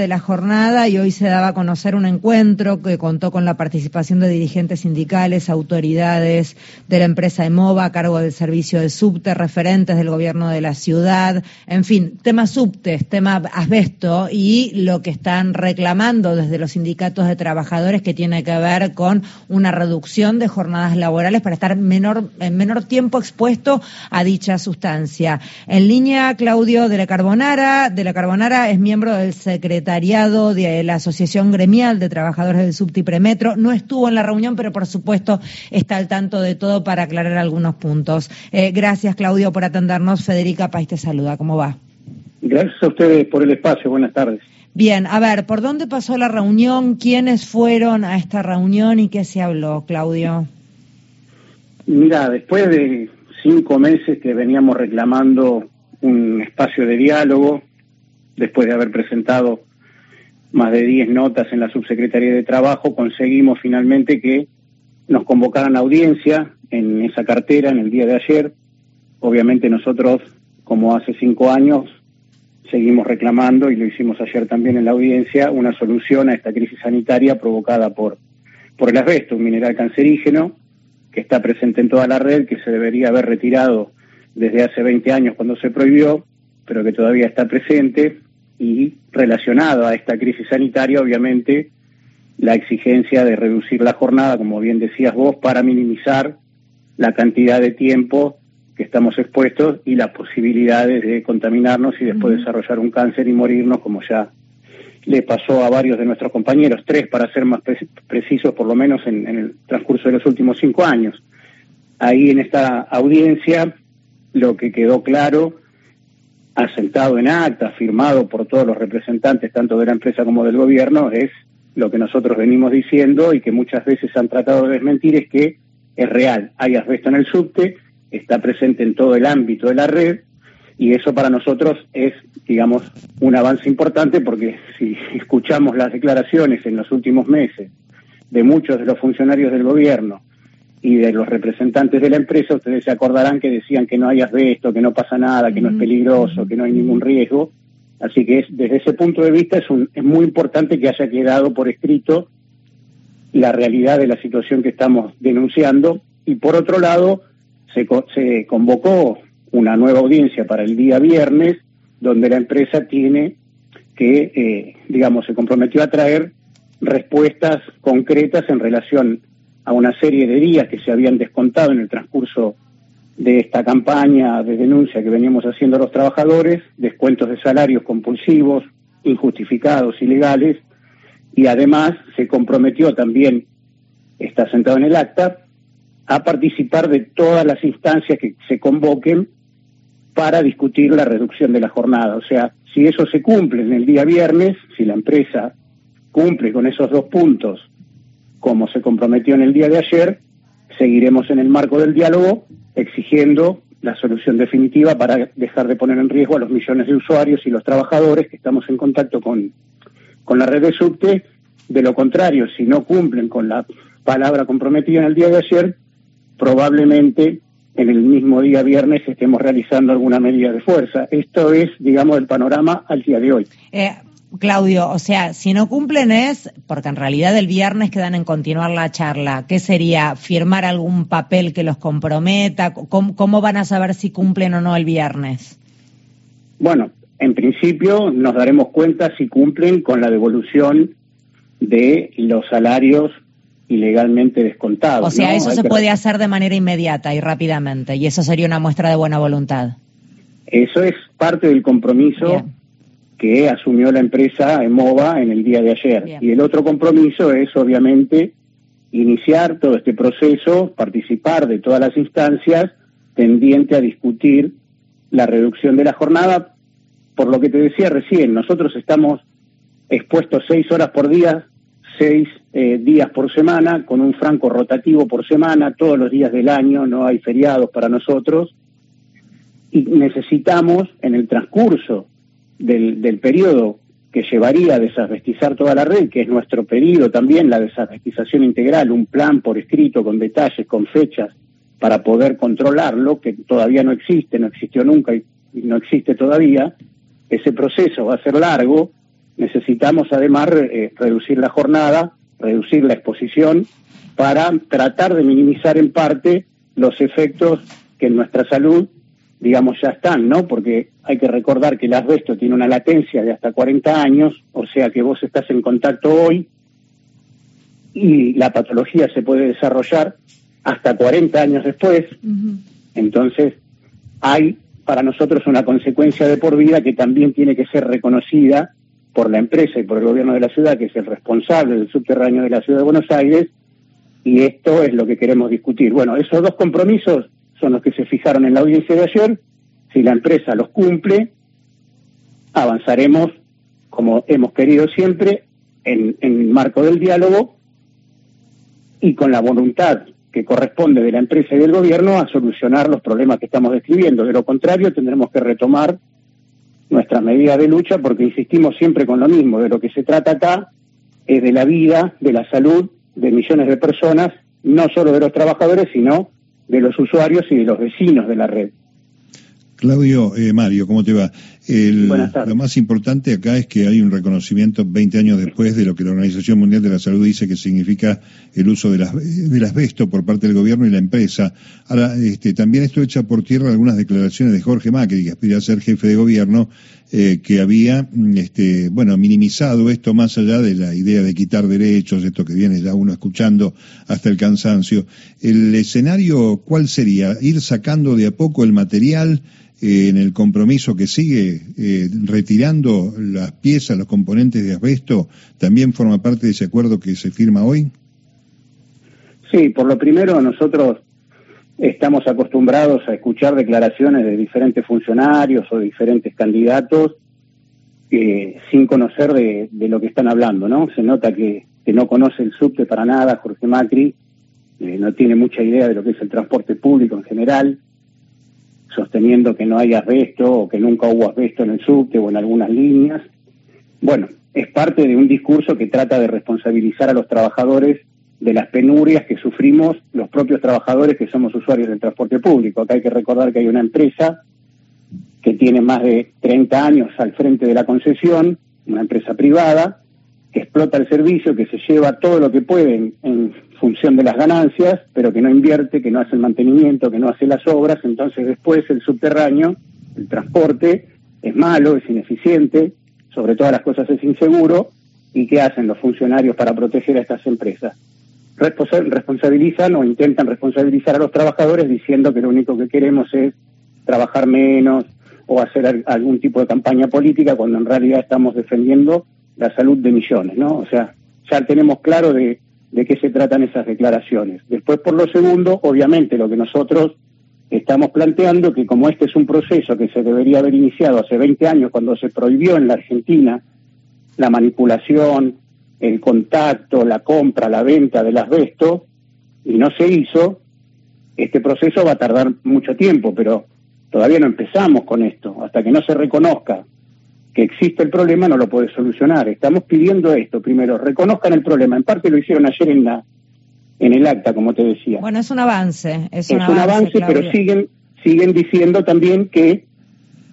de la jornada y hoy se daba a conocer un encuentro que contó con la participación de dirigentes sindicales, autoridades de la empresa EMOVA a cargo del servicio de subte, referentes del gobierno de la ciudad, en fin, tema subtes, tema asbesto y lo que están reclamando desde los sindicatos de trabajadores que tiene que ver con una reducción de jornadas laborales para estar menor, en menor tiempo expuesto a dicha sustancia. En línea, Claudio de la Carbonara, de la Carbonara es miembro del secretario de la Asociación Gremial de Trabajadores del Subte Premetro. No estuvo en la reunión, pero por supuesto está al tanto de todo para aclarar algunos puntos. Eh, gracias, Claudio, por atendernos. Federica País te saluda. ¿Cómo va? Gracias a ustedes por el espacio. Buenas tardes. Bien, a ver, ¿por dónde pasó la reunión? ¿Quiénes fueron a esta reunión y qué se habló, Claudio? Mira, después de cinco meses que veníamos reclamando un espacio de diálogo, después de haber presentado más de 10 notas en la Subsecretaría de Trabajo, conseguimos finalmente que nos convocaran audiencia en esa cartera en el día de ayer. Obviamente nosotros, como hace cinco años, seguimos reclamando, y lo hicimos ayer también en la audiencia, una solución a esta crisis sanitaria provocada por, por el asbesto, un mineral cancerígeno que está presente en toda la red, que se debería haber retirado desde hace 20 años cuando se prohibió, pero que todavía está presente y relacionado a esta crisis sanitaria, obviamente, la exigencia de reducir la jornada, como bien decías vos, para minimizar la cantidad de tiempo que estamos expuestos y las posibilidades de contaminarnos y después desarrollar un cáncer y morirnos, como ya le pasó a varios de nuestros compañeros, tres para ser más precisos, por lo menos en, en el transcurso de los últimos cinco años. Ahí en esta audiencia lo que quedó claro asentado en acta, firmado por todos los representantes, tanto de la empresa como del gobierno, es lo que nosotros venimos diciendo y que muchas veces han tratado de desmentir, es que es real. Hay asbesto en el subte, está presente en todo el ámbito de la red y eso para nosotros es, digamos, un avance importante porque si escuchamos las declaraciones en los últimos meses de muchos de los funcionarios del gobierno y de los representantes de la empresa, ustedes se acordarán que decían que no hay asbesto, que no pasa nada, que no es peligroso, que no hay ningún riesgo. Así que es, desde ese punto de vista es, un, es muy importante que haya quedado por escrito la realidad de la situación que estamos denunciando. Y por otro lado, se, se convocó una nueva audiencia para el día viernes, donde la empresa tiene que, eh, digamos, se comprometió a traer respuestas concretas en relación a una serie de días que se habían descontado en el transcurso de esta campaña de denuncia que veníamos haciendo los trabajadores, descuentos de salarios compulsivos, injustificados, ilegales, y además se comprometió también, está sentado en el acta, a participar de todas las instancias que se convoquen para discutir la reducción de la jornada. O sea, si eso se cumple en el día viernes, si la empresa cumple con esos dos puntos como se comprometió en el día de ayer, seguiremos en el marco del diálogo exigiendo la solución definitiva para dejar de poner en riesgo a los millones de usuarios y los trabajadores que estamos en contacto con, con la red de subte. De lo contrario, si no cumplen con la palabra comprometida en el día de ayer, probablemente en el mismo día viernes estemos realizando alguna medida de fuerza. Esto es, digamos, el panorama al día de hoy. Eh, Claudio, o sea, si no cumplen es, porque en realidad el viernes quedan en continuar la charla, ¿qué sería? ¿Firmar algún papel que los comprometa? ¿Cómo, van a saber si cumplen o no el viernes? Bueno, en principio nos daremos cuenta si cumplen con la devolución de los salarios ilegalmente descontados. O sea, eso se puede hacer de manera inmediata y rápidamente, y eso sería una muestra de buena voluntad. Eso es parte del compromiso que asumió la empresa EMOVA en el día de ayer. Y el otro compromiso es, obviamente, iniciar todo este proceso, participar de todas las instancias tendiente a discutir la reducción de la jornada. Por lo que te decía recién, nosotros estamos expuestos seis horas por día, seis eh, días por semana, con un franco rotativo por semana, todos los días del año, no hay feriados para nosotros, y necesitamos en el transcurso del, del periodo que llevaría a desasbestizar toda la red, que es nuestro pedido también, la desasbestización integral, un plan por escrito con detalles, con fechas, para poder controlarlo, que todavía no existe, no existió nunca y, no existe todavía, ese proceso va a ser largo, necesitamos además eh, reducir la jornada, reducir la exposición para tratar de minimizar en parte los efectos que en nuestra salud, digamos, ya están, ¿no? Porque hay que recordar que el asbesto tiene una latencia de hasta 40 años, o sea que vos estás en contacto hoy y la patología se puede desarrollar hasta 40 años después. Entonces, hay para nosotros una consecuencia de por vida que también tiene que ser reconocida por la empresa y por el gobierno de la ciudad, que es el responsable del subterráneo de la ciudad de Buenos Aires, y esto es lo que queremos discutir. Bueno, esos dos compromisos son los que se fijaron en la audiencia de ayer. Si la empresa los cumple, avanzaremos, como hemos querido siempre, en, el marco del diálogo y con la voluntad que corresponde de la empresa y del gobierno a solucionar los problemas que estamos describiendo. De lo contrario, tendremos que retomar nuestra medida de lucha porque insistimos siempre con lo mismo. De lo que se trata acá es de la vida, de la salud de millones de personas, no solo de los trabajadores, sino de los usuarios y de los vecinos de la red. Claudio, eh, Mario, ¿cómo te va? Lo más importante acá es que hay un reconocimiento 20 años después de lo que la Organización Mundial de la Salud dice que significa el uso de las, del asbesto por parte del gobierno y la empresa. Ahora, este, también esto echa por tierra algunas declaraciones de Jorge Macri, que aspira a ser jefe de gobierno, eh, que había, este, bueno, minimizado esto más allá de la idea de quitar derechos, esto que viene ya uno escuchando hasta el cansancio. El escenario, ¿cuál sería? Ir sacando de a poco el material, en el compromiso que sigue, eh, retirando las piezas, los componentes de asbesto, también forma parte de ese acuerdo que se firma hoy? Sí, por lo primero nosotros estamos acostumbrados a escuchar declaraciones de diferentes funcionarios o diferentes candidatos eh, sin conocer de, lo que están hablando, ¿no? Se nota que, no conoce el subte para nada, Jorge Macri, no tiene mucha idea de lo que es el transporte público en general, sosteniendo que no hay asbesto o que nunca hubo asbesto en el subte o en algunas líneas. Bueno, es parte de un discurso que trata de responsabilizar a los trabajadores de las penurias que sufrimos los propios trabajadores que somos usuarios del transporte público. Acá hay que recordar que hay una empresa que tiene más de 30 años al frente de la concesión, una empresa privada, que explota el servicio, que se lleva todo lo que puede en, función de las ganancias, pero que no invierte, que no hace el mantenimiento, que no hace las obras, entonces después el subterráneo, el transporte, es malo, es ineficiente, sobre todas las cosas es inseguro, ¿y qué hacen los funcionarios para proteger a estas empresas? responsabilizan o intentan responsabilizar a los trabajadores diciendo que lo único que queremos es trabajar menos o hacer algún tipo de campaña política cuando en realidad estamos defendiendo la salud de millones, ¿no? O sea, ya tenemos claro de, de qué se tratan esas declaraciones. Después, por lo segundo, obviamente lo que nosotros estamos planteando, que como este es un proceso que se debería haber iniciado hace 20 años cuando se prohibió en la Argentina la manipulación, el contacto, la compra, la venta del asbesto, y no se hizo, este proceso va a tardar mucho tiempo, pero todavía no empezamos con esto. Hasta que no se reconozca que existe el problema no lo puede solucionar. Estamos pidiendo esto primero, reconozcan el problema. En parte lo hicieron ayer en la en el acta, como te decía. Bueno, es un avance. Es, un, avance, pero siguen siguen diciendo también que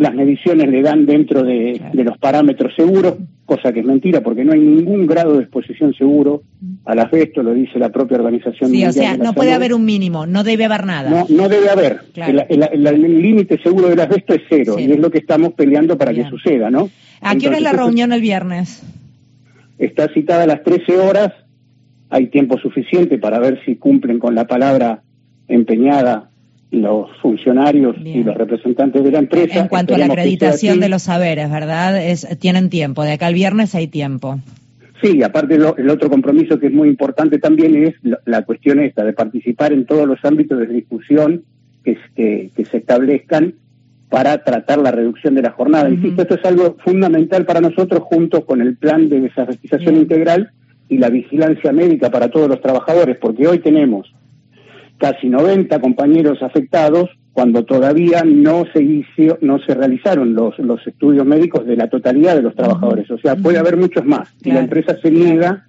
las mediciones le dan dentro de, de, los parámetros seguros, cosa que es mentira porque no hay ningún grado de exposición seguro al asbesto, lo dice la propia organización. Sí, o sea, no puede haber un mínimo, no debe haber nada. No, no debe haber. El límite seguro del asbesto es cero, y es lo que estamos peleando para que suceda, ¿no? ¿A qué hora es la reunión el viernes? Está citada a las 13 horas, hay tiempo suficiente para ver si cumplen con la palabra empeñada los funcionarios y los representantes de la empresa. En cuanto a la acreditación de los saberes, ¿verdad? Es, tienen tiempo, de acá al viernes hay tiempo. Sí, aparte el otro compromiso que es muy importante también es la, cuestión esta de participar en todos los ámbitos de discusión que, que, se establezcan para tratar la reducción de la jornada. Insisto, esto es algo fundamental para nosotros junto con el plan de desarrollización integral y la vigilancia médica para todos los trabajadores, porque hoy tenemos casi 90 compañeros afectados cuando todavía no se hizo, no se realizaron los, los estudios médicos de la totalidad de los trabajadores. O sea, puede haber muchos más. Y la empresa se niega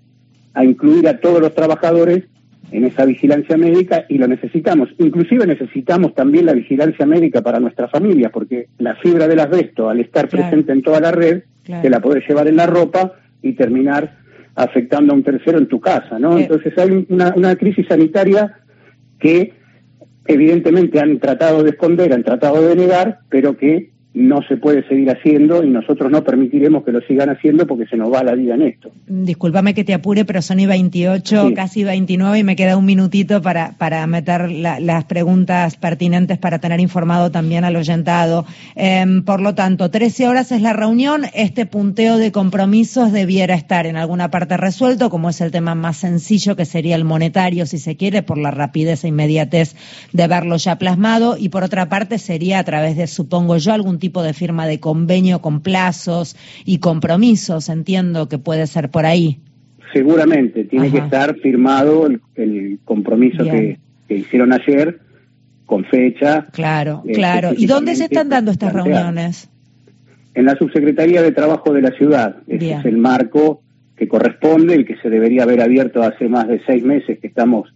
a incluir a todos los trabajadores en esa vigilancia médica y lo necesitamos. Inclusive necesitamos también la vigilancia médica para nuestra familia, porque la fibra del asbesto, al estar presente en toda la red, te la podés llevar en la ropa y terminar afectando a un tercero en tu casa, ¿no? Eh. Entonces hay una, una crisis sanitaria que evidentemente han tratado de esconder, han tratado de negar, pero que no se puede seguir haciendo y nosotros no permitiremos que lo sigan haciendo porque se nos va la vida en esto. Discúlpame que te apure, pero son y 28, casi 29 y me queda un minutito para, para meter las preguntas pertinentes para tener informado también al oyentado. Em, por lo tanto, 13 horas es la reunión, este punteo de compromisos debiera estar en alguna parte resuelto, como es el tema más sencillo que sería el monetario, si se quiere, por la rapidez e inmediatez de verlo ya plasmado, y por otra parte sería a través de, supongo yo, algún tipo de firma de convenio con plazos y compromisos, entiendo que puede ser por ahí. Seguramente, tiene que estar firmado el, compromiso que, hicieron ayer con fecha. Claro, eh, claro. ¿Y dónde se están dando estas reuniones? En la Subsecretaría de Trabajo de la ciudad. Ese es el marco que corresponde, el que se debería haber abierto hace más de seis meses que estamos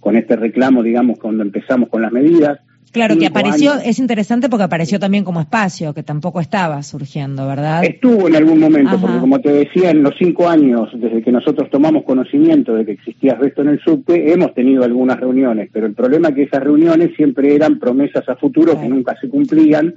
con este reclamo, digamos, cuando empezamos con las medidas. Claro, que apareció, es interesante porque apareció también como espacio, que tampoco estaba surgiendo, ¿verdad? Estuvo en algún momento, porque como te decía, en los cinco años desde que nosotros tomamos conocimiento de que existía esto en el subte, hemos tenido algunas reuniones, pero el problema es que esas reuniones siempre eran promesas a futuro que nunca se cumplían.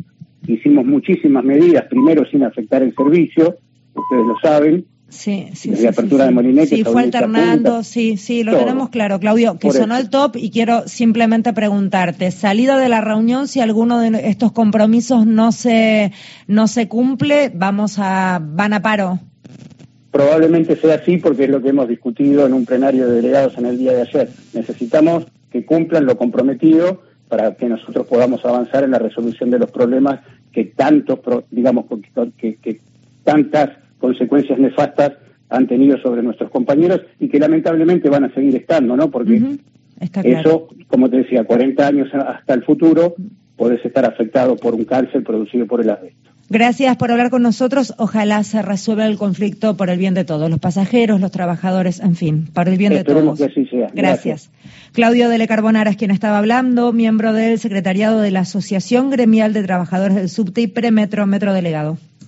Hicimos muchísimas medidas, primero sin afectar el servicio, ustedes lo saben, Sí, sí, sí, apertura de Sí, fue alternando, sí, sí, lo tenemos claro. Claudio, que sonó el top y quiero simplemente preguntarte, salida de la reunión, si alguno de estos compromisos no se, no se cumple, vamos a, van a paro. Probablemente sea así porque es lo que hemos discutido en un plenario de delegados en el día de ayer. Necesitamos que cumplan lo comprometido para que nosotros podamos avanzar en la resolución de los problemas que tantos, digamos, que, que tantas consecuencias nefastas han tenido sobre nuestros compañeros y que lamentablemente van a seguir estando, ¿no? Porque eso, como te decía, 40 años hasta el futuro, puedes estar afectado por un cáncer producido por el asbesto. Gracias por hablar con nosotros. Ojalá se resuelva el conflicto por el bien de todos, los pasajeros, los trabajadores, en fin, para el bien de todos. Que así sea. Gracias. Claudio Dele Carbonara es quien estaba hablando, miembro del secretariado de la Asociación Gremial de Trabajadores del Subte y Premetro Metro Delegado.